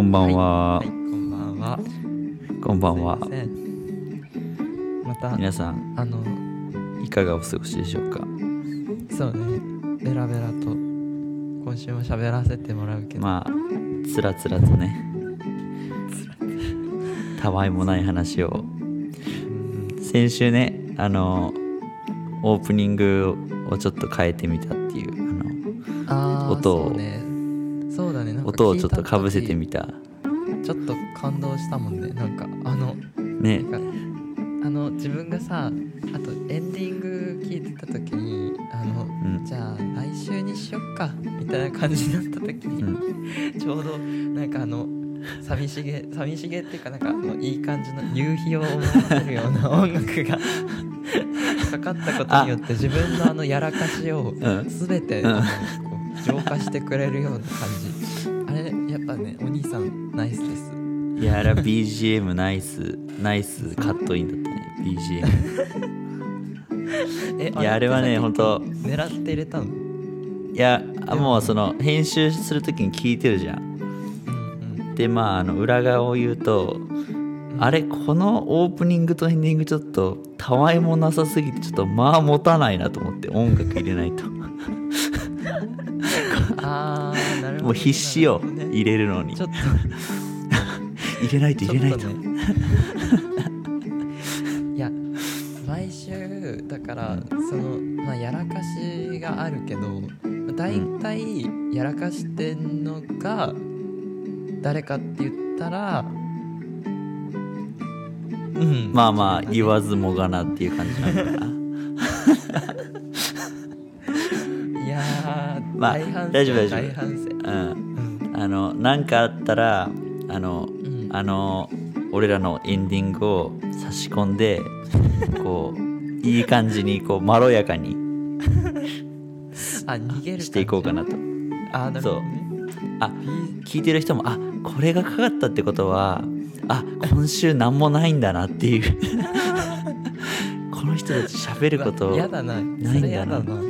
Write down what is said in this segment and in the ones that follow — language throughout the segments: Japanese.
こんばんは。はい、はいこんばんは。こんばんは。また、皆さんあの、いかがお過ごしでしょうか？そうね、ベラベラと、今週も喋らせてもらうけど、まあつらつらとね。たわいもない話を。うん。先週ねあのオープニングをちょっと変えてみたっていうああー音をね。音をちょっとかぶせて時みた。ちょっと感動したもんね。なんか、あの、ね。あの自分がさあとエンディング聞いてた時にあの、うん。じゃあ来週にしよっかみたいな感じになった時に、うん。ちょうどなんかあの寂しげ寂しげっていうかなんかあのいい感じの夕日を思わせるような 音楽がかかったことによって自分のあのやらかしをうん。全て、う浄化してくれるような感じぱね。お兄さんナイスです。いやあれは BGM ナイスナイスカットインだったね。BGM えいやあれはねってさほんと狙って入れたの？いやあもうその編集する時に聞いてるじゃん。うんうん。でまああの裏側を言うとあれこのオープニングとエンディングちょっとたわいもなさすぎてちょっと間持たないなと思って音楽入れないと。あー。なるほどね、もう必死よなるほどね入れるのに。入れないと入れないと。ね。いや毎週だからそのまあやらかしがあるけどだいたいやらかしてんのが誰かって言ったらうん。まあまあ言わずもがなっていう感じなのかな。いやー、まあ大反省大丈夫大丈夫。大反省うん。うんあの何かあったらあのうん。あの俺らのエンディングを差し込んで こういい感じにこうまろやかに あ逃げるしていこうかなと。あーなるほどね。あ聞いてる人もあこれがかかったってことはあ今週何もないんだなっていう。この人たち喋ることな。ないんだな。だな。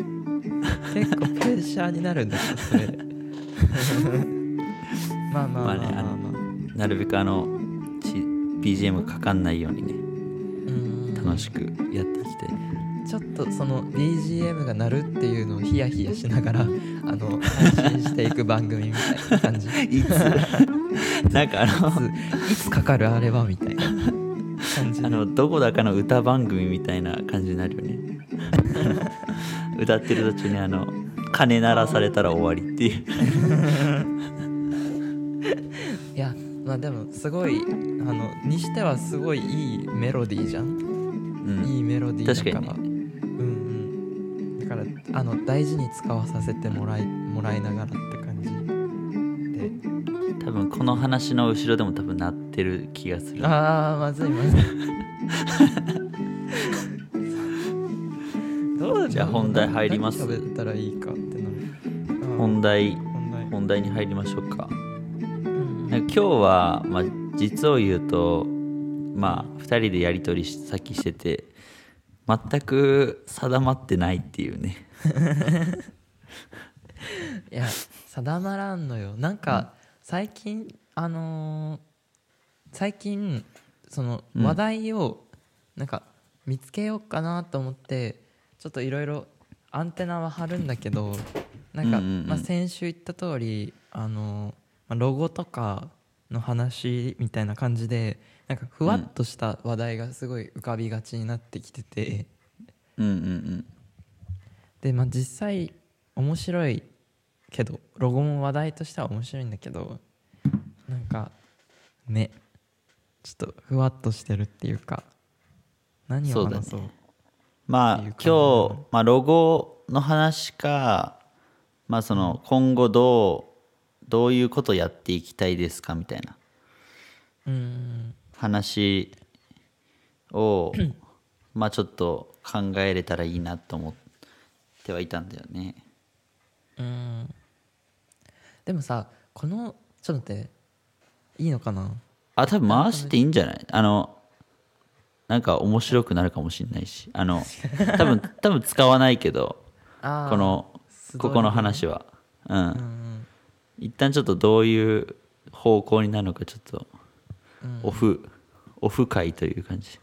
結構プレッシャーになるんだそれ まあまあまあまあねあのなるべくあのち BGM かかんないようにねうん楽しくやっていきたい。ちょっとその BGM が鳴るっていうのをヒヤヒヤしながら あの配信していく番組みたいな感じ。いつ？なんかあのいつかかるあれはみたいな感じで。あのどこだかの歌番組みたいな感じになるよね。歌ってる途中にあの鐘鳴らされたら終わりっていう。いやまあでもすごいあのにしてはすごいいいメロディーじゃん？うん。いいメロディーだから。確かにうんうん。だからあの大事に使わさせてもらいもらいながらって感じで。多分この話の後ろでも多分鳴ってる気がする。あーまずいまずい じゃあ本題入ります。たらいいかってなる。本題本題。に入りましょうか。今日は、まあ、実を言うとまあ2人でやり取りしさっきしてて全く定まってないっていうね。いや定まらんのよ。なんか最近あのー最近そのうん。話題をなんか見つけようかなと思ってちょっといろいろアンテナは張るんだけどなんか、まあ、先週言った通りあのーまあロゴとかの話みたいな感じでなんかふわっとした話題がすごい浮かびがちになってきてて。うんうんうん。でまあ実際面白いけどロゴも話題としては面白いんだけどなんかねちょっとふわっとしてるっていうか何を話そう？まあ今日、まあ、ロゴの話か、まあ、その今後どうどういうことやっていきたいですかみたいなうん話をまあちょっと考えれたらいいなと思ってはいたんだよね。うん。でもさこのちょっと待って。いいのかな？あ多分回していいんじゃない？あのなんか面白くなるかもしれないしあの多分 多分使わないけどこのここの話は。うん。うんうん。一旦ちょっとどういう方向になるのかちょっとうん。オフ、オフ会という感じ。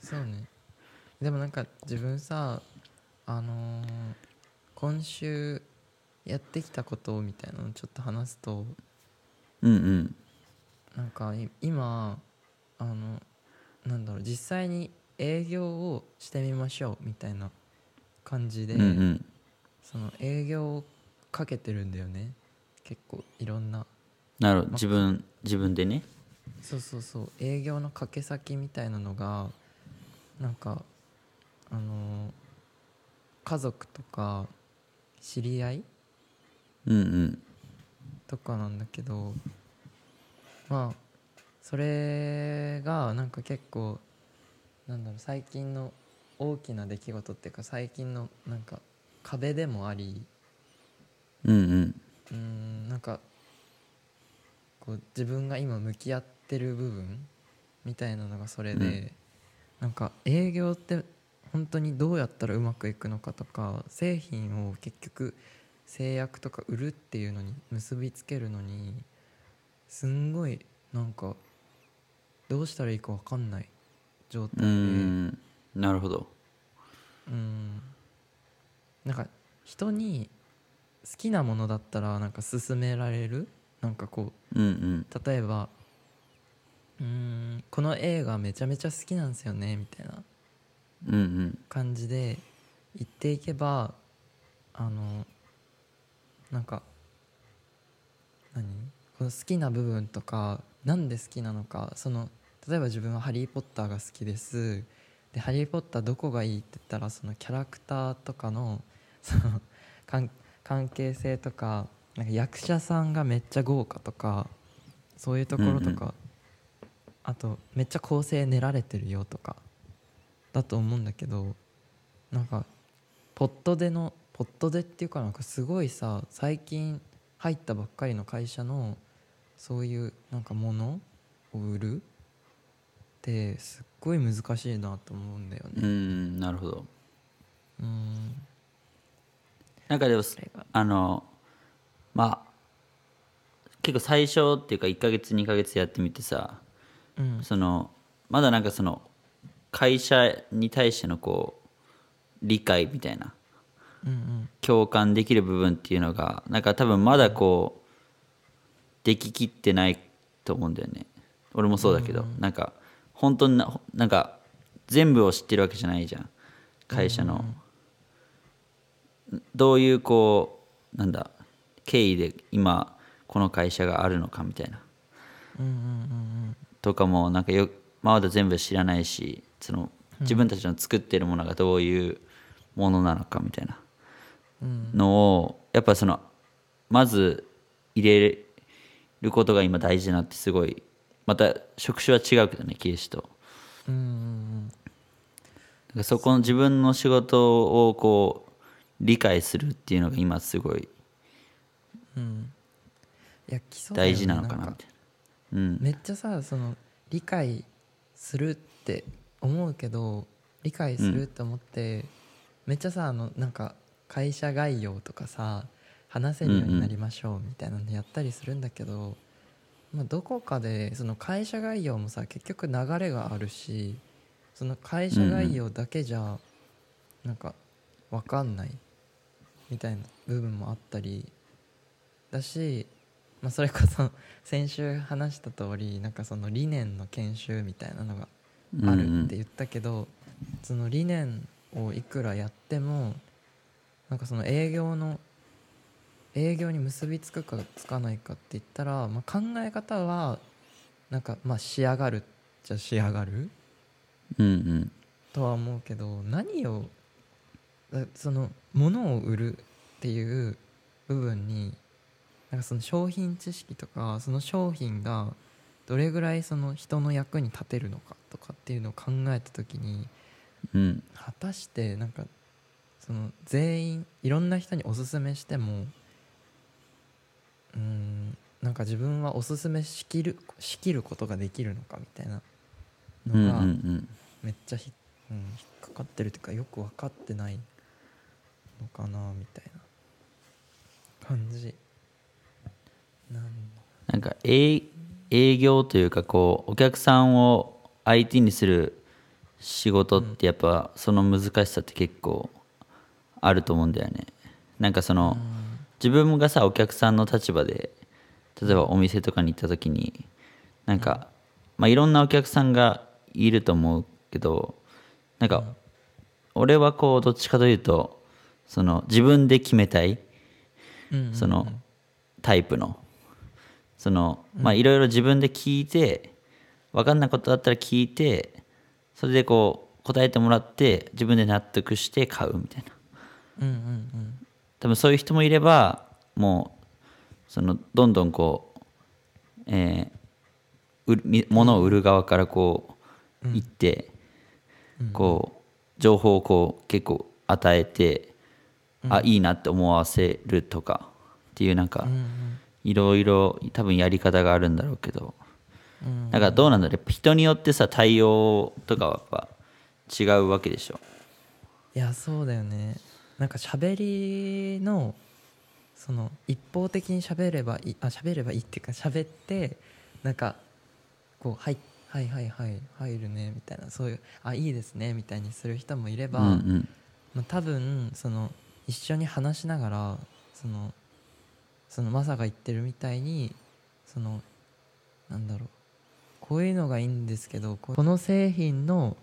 そうね。でもなんか自分さあのー今週やってきたことみたいなのをちょっと話すとうんうん。なんかい今あのなんだろう実際に営業をしてみましょうみたいな感じで、うんうん。その営業をかけてるんだよね。結構いろんな。なるほど。自分自分でね。そうそうそう。営業の掛け先みたいなのがなんかあのー家族とか知り合いうんうん。とかなんだけどまあそれがなんか結構なんだろう最近の大きな出来事っていうか最近のなんか壁でもありうんうん。うーんなんかこう自分が今向き合ってる部分みたいなのがそれで、うん。なんか営業って本当にどうやったらうまくいくのかとか製品を結局製薬とか売るっていうのに結びつけるのにすんごいなんかどうしたらいいか分かんない状う態で。ん。なるほど。うん。なんか人に好きなものだったらなんか勧められる？なんかこううんうん。例えばうーんこの映画めちゃめちゃ好きなんですよねみたいな。うんうん。感じで言っていけばあのなんか何？この好きな部分とかなんで好きなのかその例えば自分は「ハリー・ポッター」が好きです。で「ハリー・ポッター」どこがいいって言ったらそのキャラクターとかの その関関係性とかなんか役者さんがめっちゃ豪華とかそういうところとか、うんあとめっちゃ構成練られてるよとかだと思うんだけどなんかポットでのポットでっていうかなんかすごいさ最近入ったばっかりの会社のそういうなんかものを売るってすっごい難しいなと思うんだようね。んなるほど。うん。なんかでもあのまあ結構最初っていうか1ヶ月2ヶ月やってみてさうん。そのまだなんかその会社に対してのこう理解みたいなうんうん。共感できる部分っていうのがなんか多分まだこうでききってないと思うんだよね。俺もそうだけど、なんか本当にななんか全部を知ってるわけじゃないじゃん。会社の、どういうこうなんだ経緯で今この会社があるのかみたいな。うんうんうんとかもなんかよまだ全部知らないしその自分たちの作ってるものがどういうものなのかみたいな。のをやっぱそのまず入れることが今大事だなってすごいまた職種は違うけどね経営士と。うんそこの自分の仕事をこう理解するっていうのが今すごいうん。大事なのかなみたいな。うん。めっちゃさその理解するって思うけど理解するって思って、めっちゃさあのなんか会社概要とかさ話せるようになりましょうみたいなのやったりするんだけど、まあ、どこかでその会社概要もさ結局流れがあるしその会社概要だけじゃなんか分かんないみたいな部分もあったりだし、まあ、それこそ先週話した通りなんかその理念の研修みたいなのがあるって言ったけど、その理念をいくらやってもなんかその営業の営業に結びつくかつかないかって言ったら、まあ、考え方はなんかまあ仕上がるじゃ仕上がるうんうん。とは思うけど何をだその物を売るっていう部分になんかその商品知識とかその商品がどれぐらいその人の役に立てるのかとかっていうのを考えた時にうん。果たしてなんかその全員いろんな人におすすめしてもうーんなんか自分はおすすめしきるしきることができるのかみたいなうんうんうのがん。めっちゃひ、うん、引っかかってるというかよく分かってないのかなみたいな感じなんか営営業というかこうお客さんを相手にする仕事ってやっぱその難しさって結構あると思うんだよね。なんかその自分がさお客さんの立場で例えばお店とかに行った時になんかまあいろんなお客さんがいると思うけどなんか俺はこうどっちかというとその自分で決めたいうんそのタイプの。そのまあいろいろ自分で聞いて分かんないことだったら聞いてそれでこう答えてもらって自分で納得して買うみたいな。うんうんうん多分そういう人もいればもうそのどんどんこう、えー物を売る側からこう行って、こう情報をこう結構与えて、あいいなって思わせるとかっていうなんか、いろいろ多分やり方があるんだろうけど、なんかどうなんだろう人によってさ対応とかはやっぱ違うわけでしょ。いやそうだよねなんか喋りのその一方的に喋ればいいあ喋ればいいっていうか喋ってなんかこうはいはいはいはい入るねみたいなそういうあいいですねみたいにする人もいれば、うんうん。まあ、多分その一緒に話しながらそのそのマサが言ってるみたいにそのなんだろうこういうのがいいんですけどここの製品の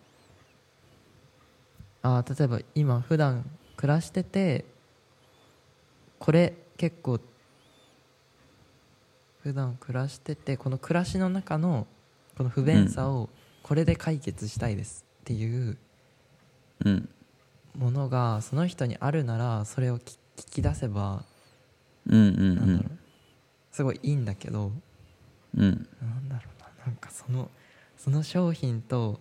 あー例えば今普段暮らしててこれ結構普段暮らしててこの暮らしの中のこの不便さをこれで解決したいですっていう、うん。ものがその人にあるならそれを聞聞き出せばなんだろう。すごいいいんだけどうん。なんだろうな。なんかそのその商品と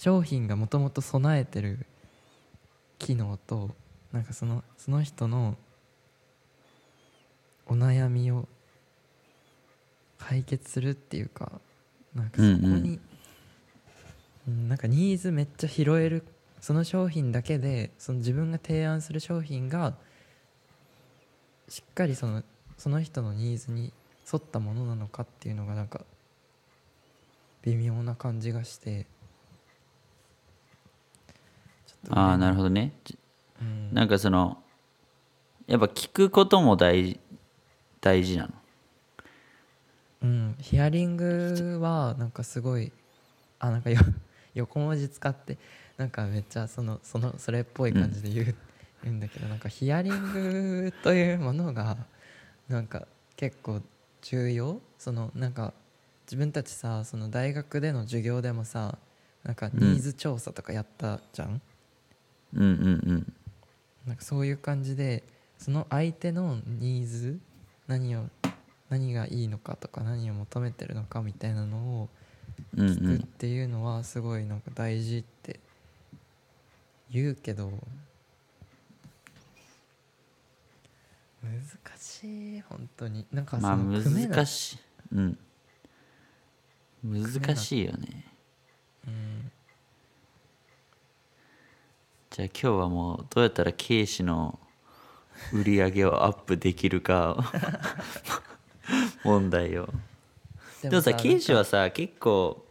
商品がもともと備えてる機能となんかそのその人のお悩みを解決するっていうかなんかそこに、うん。うんなんかニーズめっちゃ拾えるその商品だけでその自分が提案する商品がしっかりそのその人のニーズに沿ったものなのかっていうのがなんか微妙な感じがしてああなるほほどね。ど、うん、なんかそのやっぱ聞くことも大大事なの？うん、ヒアリングはなんかすごいあなんかよ 横文字使ってなんかめっちゃそのそのそれっぽい感じで言う,、言うんだけどなんかヒアリングというものがなんか結構重要？そのなんか自分たちさその大学での授業でもさなんかニーズ調査とかやったじゃん、うんうんうん。なんかそういう感じでその相手のニーズ何を何がいいのかとか何を求めてるのかみたいなのを聞くっんていうのはすごいなんか大事って言うけど難しい本当に。なんかそまあの難しい。うん。難しいよね。うんじゃあ今日はもうどうやったら警視の売り上げをアップできるか 問題よでもさなんか警視はさ結構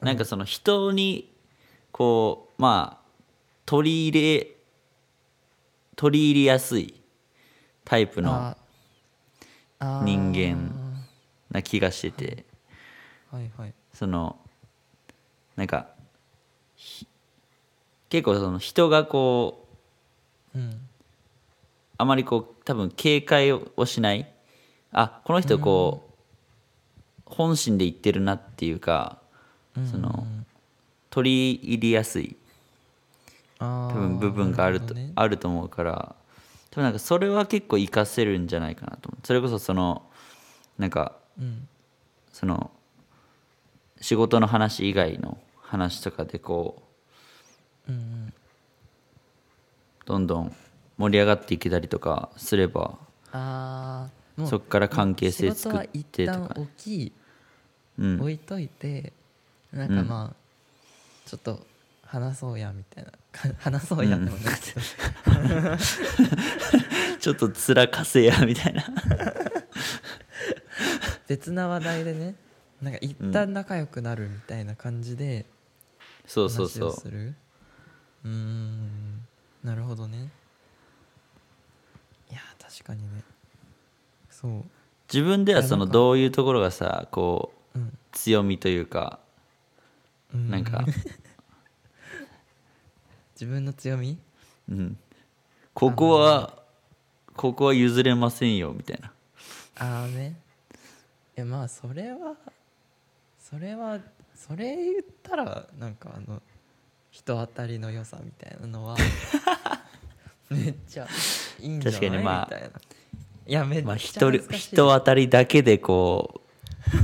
なんかその人にこうまあ取り入れ取り入れやすいタイプの人間な気がしてて。はいはい。そのなんかひ結構その人がこううんあまりこう多分警戒をしない。あこの人こう本心で言ってるなっていうかその取り入れやすい。多多分部分があるとね、あると思うから多分なんかそれは結構活かせるんじゃないかなと思う。それこそそのなんかうん。その仕事の話以外の話とかでこううんうん。どんどん盛り上がっていけたりとかすればああもうそっから関係性作ってとか一旦置きうん。置いといて、なんかまあちょっと話そうやみたいな 話そうやでもないけど、ちょっと面かせやみたいな。別な話題でねなんか一旦仲良くなるみたいな感じでそうそうそううーん。なるほどね。いや確かにね。そう。自分ではいそのどういうところがさこううん。強みというかうなんか、自分の強み？うん、ここはここは譲れませんよみたいな。ああね。いやまあそれはそれはそれ言ったらなんかあの人当たりの良さみたいなのは めっちゃいいんじゃない？確かにまあみたいな。いやめっちゃまあ人人当たりだけでこ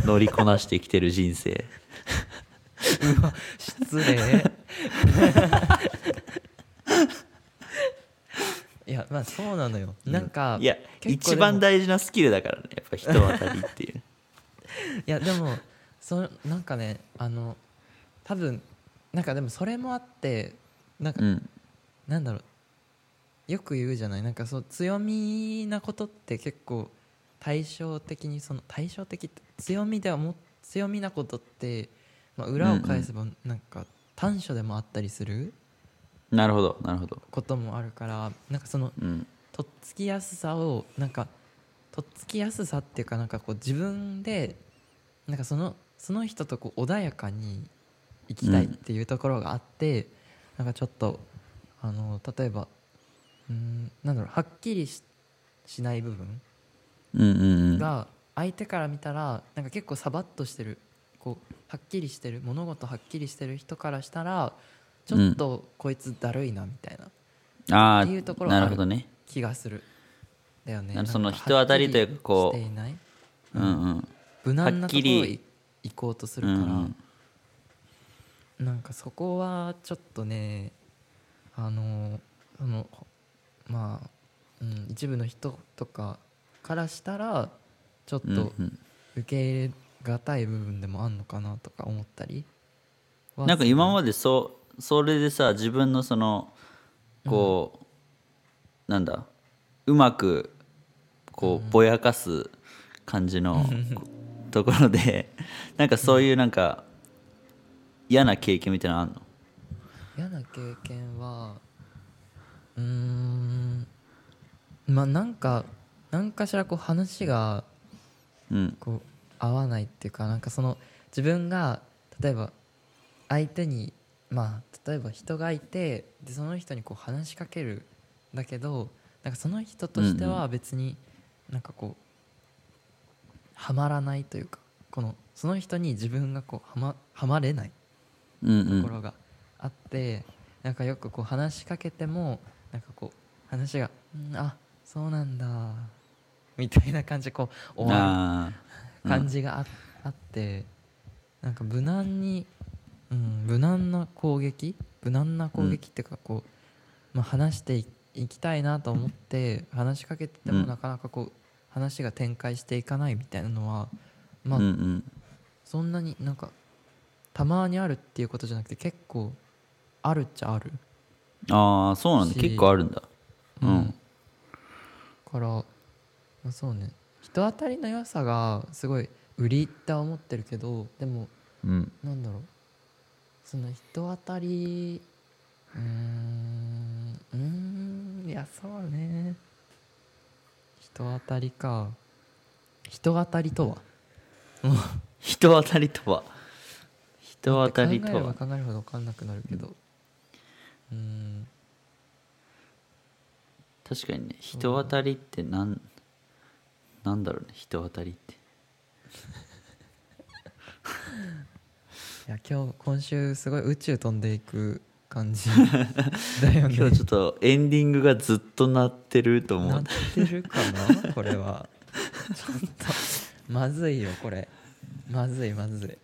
う乗りこなしてきてる人生。うわ失礼。いやまあそうなのよ。なんか、いや一番大事なスキルだからねやっぱ人当たりっていう。いやでもそなんかねあの多分なんかでもそれもあってなんか、うん。なんだろう。よく言うじゃない。なんかそう強みなことって結構対照的にその対照的って強みではも強みなことって、まあ、裏を返せばなんか短所でもあったりするなるほどなるほど。こともあるからなんかそのうん。とっつきやすさをなんかとっつきやすさっていうかなんかこう自分でなんかそのその人とこう穏やかに生きたいっていうところがあって、なんかちょっとあの例えばうんなんだろうはっきりししない部分うんうんうん。が相手から見たらなんか結構サバッとしてるこうはっきりしてる物事はっきりしてる人からしたらちょっとこいつだるいなみたいなああっていうところがあるなるほどね。気がするだよね。その人当たりというかこうはっきりしていない。うんうん。無難なとこ行こうとするから、うんうんなんかそこはちょっとねあのそのまあ、うん、一部の人とかからしたらちょっうんとうん。受け入れがたい部分でもあんのかなとか思ったりはなんか今まででそうそれでさ自分のそのこう、なんだうまくこうぼやかす感じの ところでなんかそういうなんか嫌な経験みたいなのあんの？嫌な経験はうーんまあなんか何かしらこう話がうん。こう合わないっていうかなんかその自分が例えば相手にまあ例えば人がいてでその人にこう話しかけるんだけどなんかその人としては別になんかこうはまらないというかこのその人に自分がこうはまはまれない。うんうんところがあって、なんかよくこう話しかけてもなんかこう話が「うんあそうなんだ」みたいな感じでこう終わる感じがあ,、あってなんか無難に、うん、無難な攻撃無難な攻撃っていうかこう、まあ、話していいきたいなと思って話しかけててもうん。なかなかこう話が展開していかないみたいなのはまあ、うんうん。そんなになんかたまにあるっていうことじゃなくて結構あるっちゃある。ああそうなんだ。し結構あるんだ。うん。から、まあ、そうね。人当たりの良さがすごい売りって思ってるけどでもうん。なんだろう。その人当たりうーんうーんいやそうね。人当たりか。人当たりとは？人当たりとは？人当たりと考えればは考えるほど分かんなくなるけど。うーん。確かにね人当たりってなんなんだろうね人当たりって。いや今日今週すごい宇宙飛んでいく感じ だよね。今日ちょっとエンディングがずっと鳴ってると思う。なってるかなこれは。ちょっとまずいよこれ。まずいまずい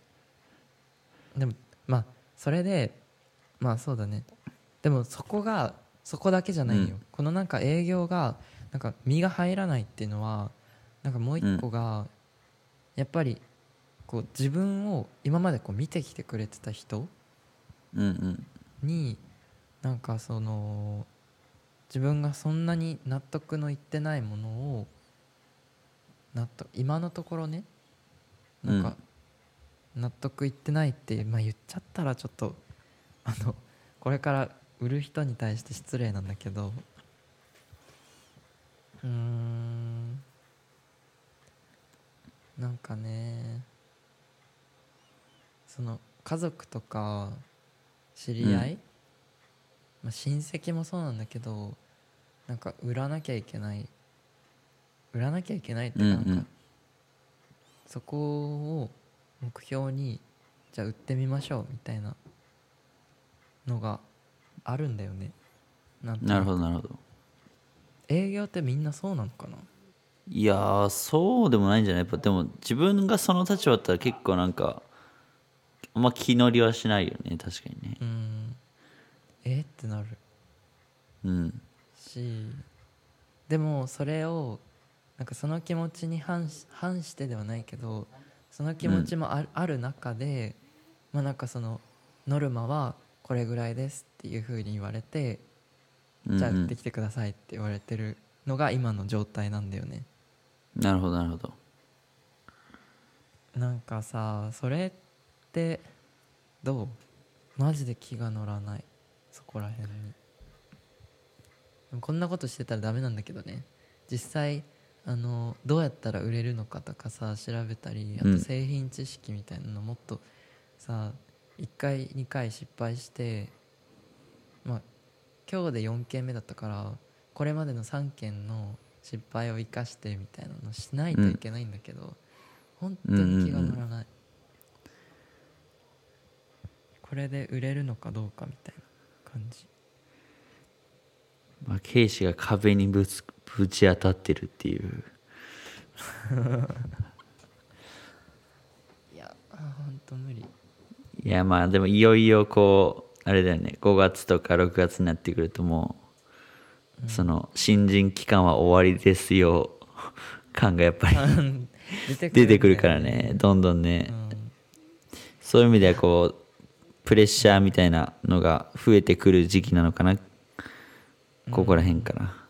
でもまあそれでまあそうだね。でもそこがそこだけじゃないよ、うん。このなんか営業がなんか身が入らないっていうのはなんかもう一個が、やっぱりこう自分を今までこう見てきてくれてた人になんかその自分がそんなに納得のいってないものを納得今のところねなんか納得いってないって、まあ、言っちゃったらちょっとあの これから売る人に対して失礼なんだけどうーんなんかねその家族とか知り合い、まあ、親戚もそうなんだけどなんか売らなきゃいけない売らなきゃいけないってなんか、うんうん。そこを目標にじゃあ売ってみましょうみたいなのがあるんだよね。ななるほどなるほど。営業ってみんなそうなのかな？いやーそうでもないんじゃない？やっぱでも自分がその立場だったら結構なんかあんま気乗りはしないよね確かにね。うん。えってなる。うん。しでもそれをなんかその気持ちに反し反してではないけどその気持ちもあ,、ある中でまあなんかそのノルマはこれぐらいですっていうふうに言われてじゃあてきてくださいって言われてるのが今の状態なんだよね。なるほどなるほど。なんかさそれってどう？マジで気が乗らない。そこら辺に。こんなことしてたらダメなんだけどね。実際あのどうやったら売れるのかとかさ調べたりあうん。と製品知識みたいなのもっとさ1回2回失敗してまあ今日で4件目だったからこれまでの3件の失敗を生かしてみたいなのしないといけないんだけど、本当に気が乗らない、これで売れるのかどうかみたいな感じ。まあケイシが壁にぶつぶち当たってるっていう。いや本当無理。いやまあでもいよいよこうあれだよね。5月とか6月になってくるともう、その新人期間は終わりですよ。感がやっぱり 出てくるからね。どんどんね、うん。そういう意味ではこうプレッシャーみたいなのが増えてくる時期なのかな。ここら辺かな、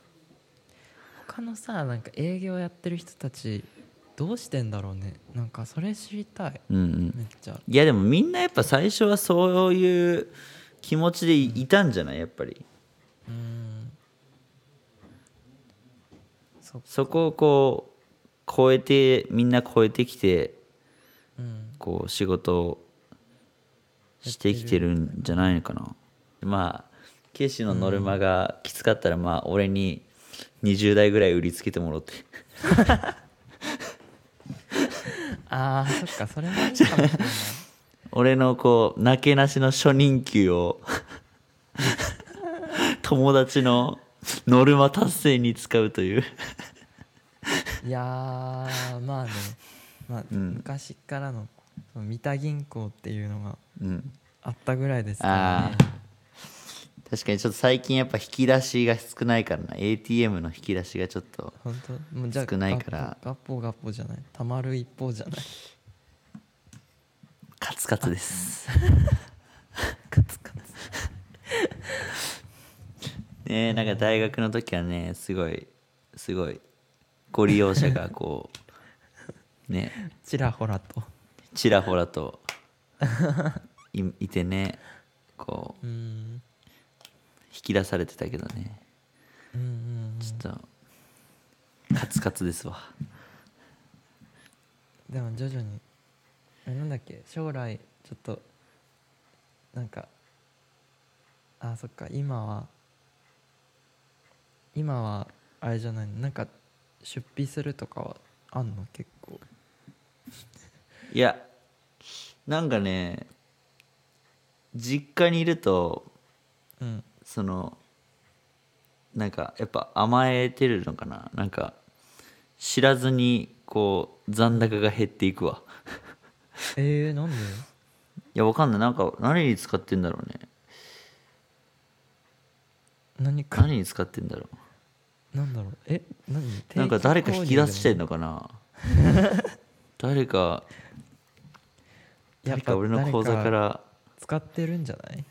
他のさなんか営業やってる人たちどうしてんだろうね。なんかそれ知りたい。うんうん。めっちゃ。いやでもみんなやっぱ最初はそういう気持ちでいいたんじゃない？やっぱり。うん。そこをこう超えてみんな超えてきてうん。こう仕事をしてきてるんじゃないのかな。まあケイシのノルマがきつかったらまあ俺に20台ぐらい売りつけてもらって。あーそっかそれもいいかもしれない俺のこうなけなしの初任給を 友達のノルマ達成に使うという。いやーまあね、まあうん。昔からのその三田銀行っていうのがうん。あったぐらいですからね。あ確かにちょっと最近やっぱ引き出しが少ないからな。ATM の引き出しがちょっと少ないから。ガッポガッポじゃないたまる一方じゃない？カツカツです。カツカツ。ねなんか大学の時はねすごいすごいご利用者がこう ね。ちらほらと。ちらほらと。いいてね。こう。うん。引き出されてたけどね。うんうんちょっとカツカツですわ。でも徐々にえなんだっけ？将来ちょっとなんかあそっか。今は今はあれじゃないなんか出費するとかはあんの？結構。いやなんかね実家にいるとうんそのなんかやっぱ甘えてるのかな？なんか知らずにこう残高が減っていくわ。えー、なんで？いやわかんない。なんか何に使ってんだろうね。何か？何に使ってんだろなんだろう？え何？うなんか誰か引き出してんののかな？誰か誰か俺の口座から使ってるんじゃない？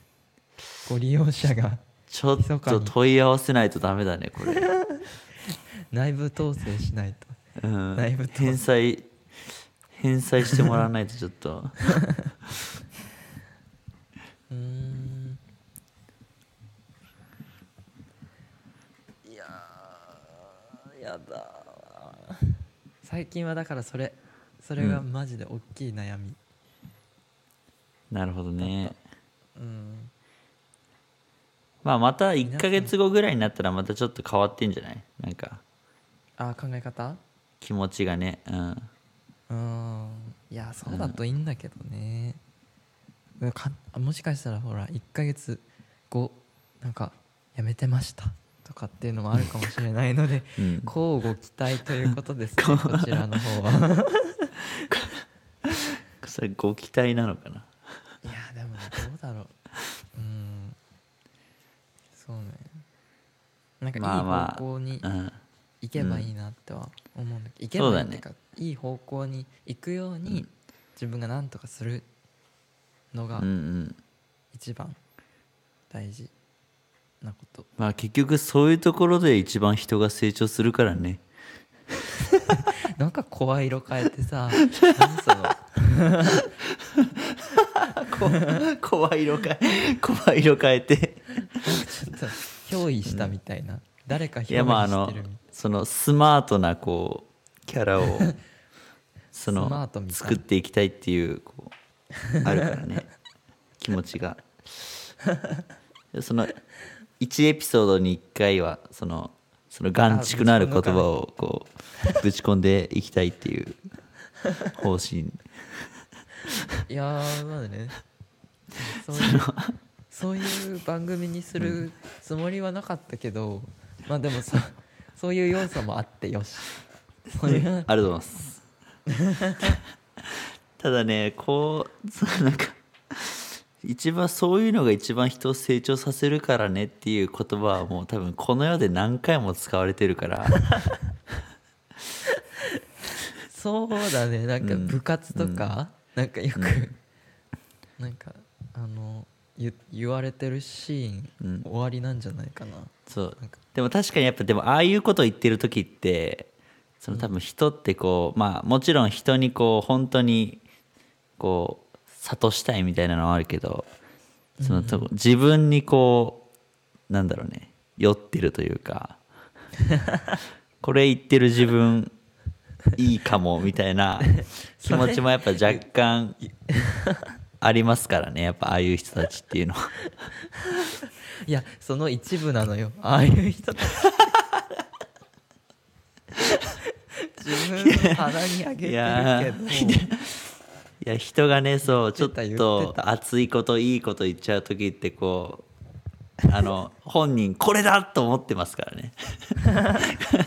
ご利用者がちょっと問い合わせないとダメだねこれ、内部統制しないと。うん。内部返済返済してもらわないとちょっと。うーん。いやーやだ最近はだからそれそれがマジで大きい悩み。なるほどね。うんまあまた1ヶ月後ぐらいになったらまたちょっと変わってんじゃない？なんか。あ考え方？気持ちがね。うん。うん。いやそうだといいんだけどね、かもしかしたらほら1ヶ月後なんかやめてましたとかっていうのもあるかもしれないので うん。乞うご期待ということですね こちらの方は。それご期待なのかないやでもねどうだろううんそうねなんかいいまあまあ方向にうん。行けばいいなっては思うん。だけど、行けばいいっていうかいい方向に行くように自分が何とかするのが一番大事なことまあ結局そういうところで一番人が成長するからね。なんか声 色変えてさ何その声色変え声色変えて。ちょっと憑依したみたいな、誰かいやまああのそのスマートなこうキャラを その作っていきたいっていうこうあるからね。気持ちが。その1エピソードに1回はそのその眼蓄のある言葉をこうぶち込んでいきたいっていう方針。いやーまだね。そういうそういう番組にするつもりはなかったけど、まあでもそ そういう要素もあってよし。そういうありがとうございます。ただねこうそうなんか一番そういうのが一番人を成長させるからねっていう言葉はもう多分この世で何回も使われてるから。そうだね。なんかうん部活とか、なんかよく、なんかあの言言われてるシーン、うん。終わりなんじゃないかな。そう。でも確かにやっぱでもああいうことを言ってる時ってその多分人ってこうまあもちろん人にこう本当にこう諭したいみたいなのはあるけどそのと自分にこうなんだろうね酔ってるというかこれ言ってる自分いいかもみたいな気持ちもやっぱ若干 ありますからねやっぱああいう人たちっていうのは。いやその一部なのよ。ああいう人たち。自分の鼻にあげてるいやけど。いや人がねそうちょっと熱いこといいこと言っちゃう時ってこうあの本人これだと思ってますからね。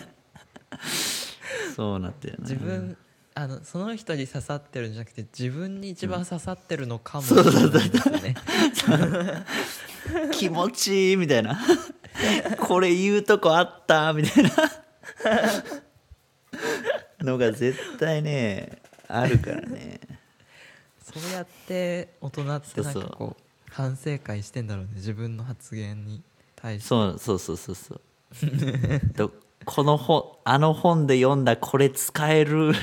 そうなってるな自分あのその人に刺さってるんじゃなくて自分に一番刺さってるのかもしれないですね。気持ちいいみたいな。これ言うとこあったみたいな。のが絶対ねあるからね。そうやって大人ってなんかこう反省会してんだろうね。自分の発言に対して。そうそうそうそうそう。と この本あの本で読んだこれ使える。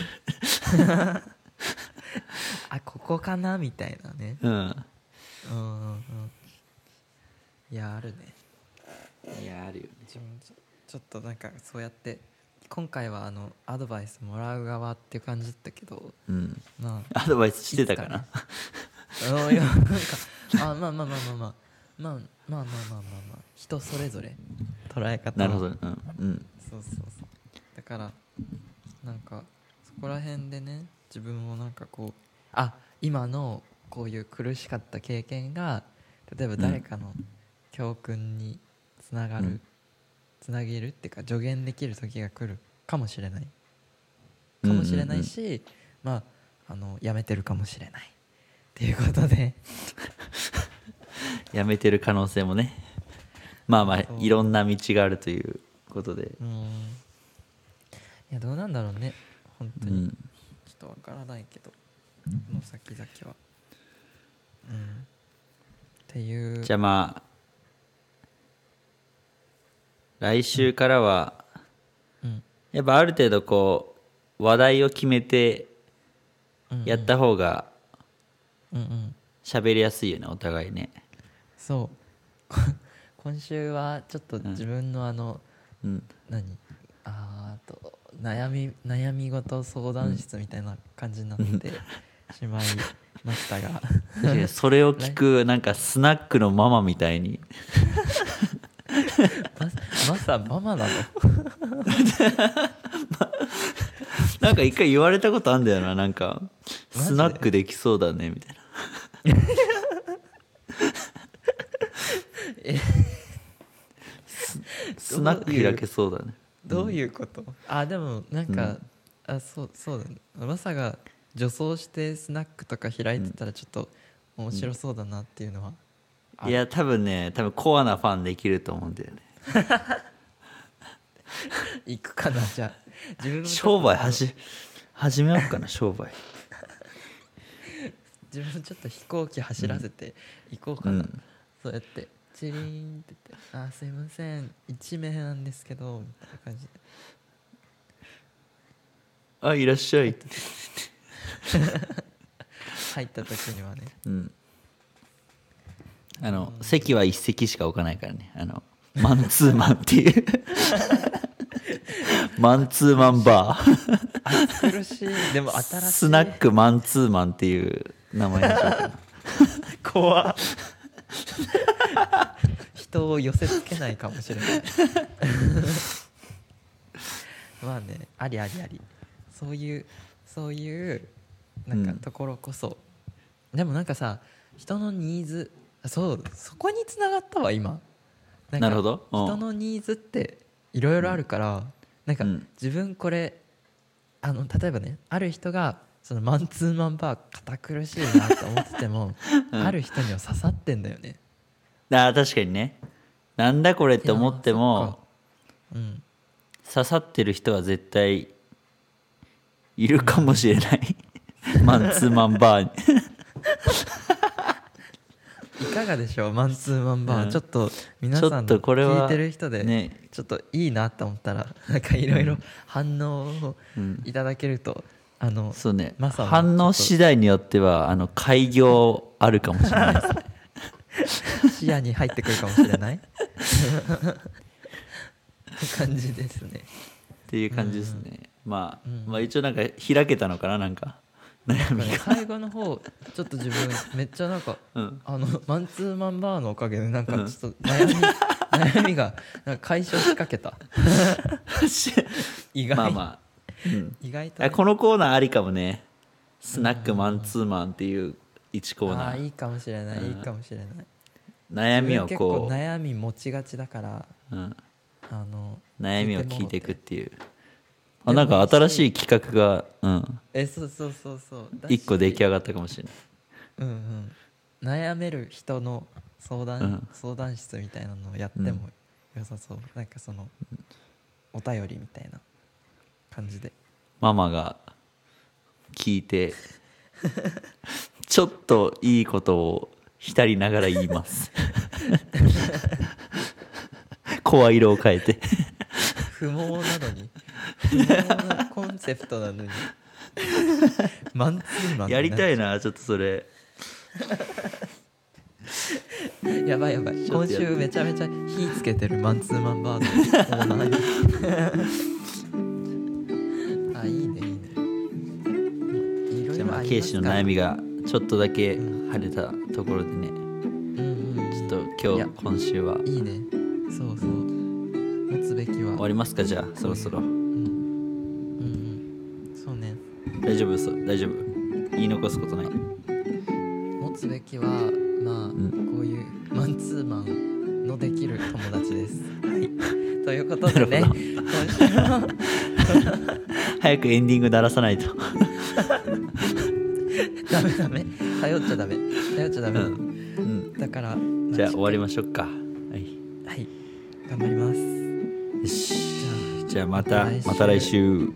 あここかなみたいなね。うん。うんうんうん。いやあるね。いやあるよね。自分ちょっとなんかそうやって今回はあのアドバイスもらう側っていう感じだったけどうん。まアドバイスしてたかな？あなんかあまあまあまあまあまあ。まあまあまあまあまあまあまあ人それぞれ。捉え方は。なるほど。ねうんうん。そうそうそう。だからなんかそこら辺でね自分もなんかこうあ今のこういう苦しかった経験が例えば誰かの教訓につながる、うん。つなげるっていうか助言できる時が来るかもしれない。かもしれないし、まああのやめてるかもしれない。っていうことでやめてる可能性もね。まあまあいろんな道があるということで。うん。いやどうなんだろうね。本当に、うん。ちょっとわからないけど。この先々は。うん。っていう。じゃあまあ来週からはうん。やっぱある程度こう話題を決めてやった方が喋りやすいよねお互いねそう。こ 今週はちょっと自分のあの、うん。何？あーと悩み悩み事相談室みたいな感じになってしまいましたが。それを聞く なんかスナックのママみたいに。ままさママなの？なんか一回言われたことあんだよななんか。スナックできそうだねみたいなえ ススナック開けそうだね。どういうこと、あでもなんか、あそうそうだね。マサが女装してスナックとか開いてたらちょっと面白そうだなっていうのは、あいや多分ね多分コアなファンできると思うんだよね。行くかなじゃあ。自分商売はじ始めようかな商売。自分もちょっと飛行機走らせて行こうかな、うん。そうやってチリーンって言って「あすいません。1名なんですけど」みたいな感じで。あいらっしゃい。入った時にはね。うん。あの席は一席しか置かないからね。あのマンツーマンっていう。マンツーマンバー。苦しい。でも新しい。スナックマンツーマンっていう名前にしようか。な怖っ 人を寄せつけないかもしれない。まあねありありあり。そういうそういうなんかうん。ところこそ、でもなんかさ人のニーズそうそこにつながったわ今。んかなるほど。うん。人のニーズっていろいろあるから、なんかうん。自分これあの例えばねある人がそのマンツーマンバー堅苦しいなって思ってても、うん。ある人には刺さってんだよね。あー確かにね。なんだこれって思ってもうん。刺さってる人は絶対いるかもしれない。マンツーマンバーに。いかがでしょうマンツーマンバー、うん。ちょっと皆ちょっとさん聞いてる人で、ね。ちょっといいなって思ったらなんかいろいろ反応をうんいただけると、あのそうね。反応次第によってはあの開業あるかもしれないですね。視野に入ってくるかもしれない？って感じですね。っていう感じですね、まあ、うん。まあ一応なんか開けたのかななんか。悩みね最後の方ちょっと自分めっちゃなんかうん。あのマンツーマンバーのおかげでなんかちょっと悩み、悩みがなんか解消しかけた。意外、まあまあ、うん、意外とね、あこのコーナーありかもね。スナックマンツーマンっていう1コーナー。いいかもしれない、うん。いいかもしれない。悩みをこ悩み持ちがちだからう、うん、あの悩みを聞いていくっていう。であなんか新しい企画が、うん、えそうそうそうそう。だし1個出来上がったかもしれない。うんうん。悩める人の相談、うん。相談室みたいなのをやっても良さそう、なんかそのお便りみたいな感じで。ママが聞いて ちょっといいことを浸りながら言います。声色を変えて。不毛なのに。不毛なコンセプトなのに。マンツーマンやりたいいなちょっとそれ。やばいやばい。今週めちゃめちゃ火つけてるマンツーマンバーの ねいろいじゃあまあろありケイシの悩みがちょっとだけ晴れたところでね。うんうん。ちょっと今日今週は。いいね。そうそう。持つべきは。終わりますか？じゃあそろそろ。うんうん。うんそうね。大丈夫？そう大丈夫。言い残すことない？持つべきはまあ、ん。こういうマンツーマンのできる友達です。はい、ということでね。今週も早くエンディング鳴らさないとダメ、う。ん。うん。だからじゃあ終わりまましょうか。はい。はい。頑張ります。よし。じゃあまたまた来週